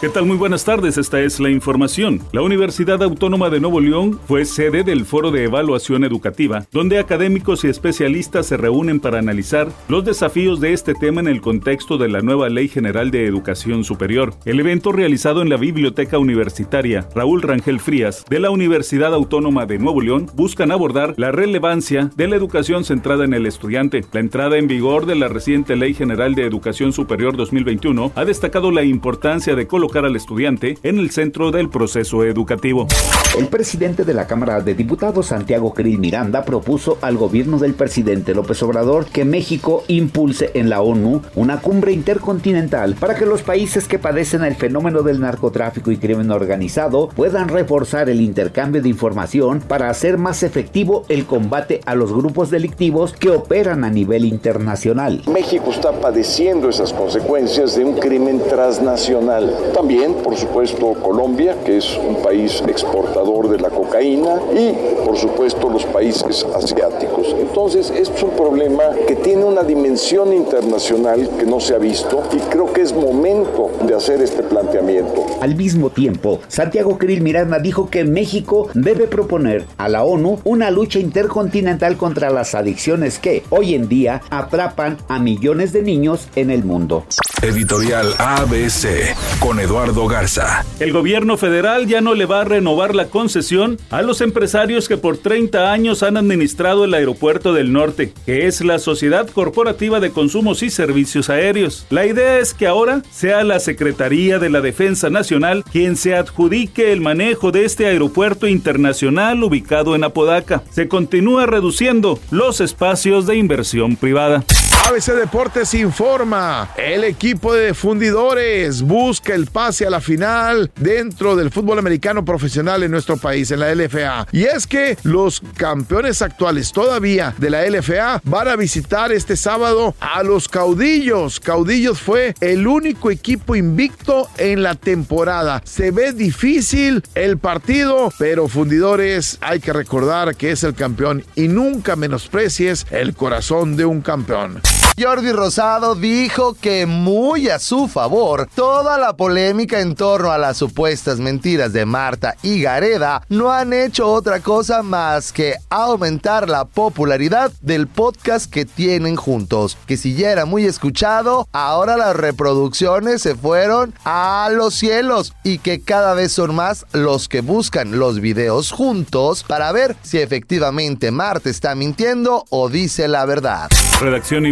¿Qué tal? Muy buenas tardes, esta es la información. La Universidad Autónoma de Nuevo León fue sede del Foro de Evaluación Educativa, donde académicos y especialistas se reúnen para analizar los desafíos de este tema en el contexto de la nueva Ley General de Educación Superior. El evento realizado en la Biblioteca Universitaria Raúl Rangel Frías de la Universidad Autónoma de Nuevo León buscan abordar la relevancia de la educación centrada en el estudiante. La entrada en vigor de la reciente Ley General de Educación Superior 2021 ha destacado la importancia de colocar al estudiante en el centro del proceso educativo. El presidente de la Cámara de Diputados, Santiago Cris Miranda, propuso al gobierno del presidente López Obrador que México impulse en la ONU una cumbre intercontinental para que los países que padecen el fenómeno del narcotráfico y crimen organizado puedan reforzar el intercambio de información para hacer más efectivo el combate a los grupos delictivos que operan a nivel internacional. México está padeciendo esas consecuencias de un crimen transnacional también, por supuesto, Colombia, que es un país exportador de la cocaína, y por supuesto los países asiáticos. Entonces, esto es un problema que tiene una dimensión internacional que no se ha visto y creo que es momento de hacer este planteamiento. Al mismo tiempo, Santiago Krill Miranda dijo que México debe proponer a la ONU una lucha intercontinental contra las adicciones que hoy en día atrapan a millones de niños en el mundo. Editorial ABC con Eduardo Garza. El gobierno federal ya no le va a renovar la concesión a los empresarios que por 30 años han administrado el aeropuerto del norte, que es la Sociedad Corporativa de Consumos y Servicios Aéreos. La idea es que ahora sea la Secretaría de la Defensa Nacional quien se adjudique el manejo de este aeropuerto internacional ubicado en Apodaca. Se continúa reduciendo los espacios de inversión privada. ABC Deportes informa, el equipo de fundidores busca el pase a la final dentro del fútbol americano profesional en nuestro país, en la LFA. Y es que los campeones actuales todavía de la LFA van a visitar este sábado a los caudillos. Caudillos fue el único equipo invicto en la temporada. Se ve difícil el partido, pero fundidores hay que recordar que es el campeón y nunca menosprecies el corazón de un campeón. Jordi Rosado dijo que muy a su favor, toda la polémica en torno a las supuestas mentiras de Marta y Gareda no han hecho otra cosa más que aumentar la popularidad del podcast que tienen juntos, que si ya era muy escuchado, ahora las reproducciones se fueron a los cielos y que cada vez son más los que buscan los videos juntos para ver si efectivamente Marta está mintiendo o dice la verdad. Redacción y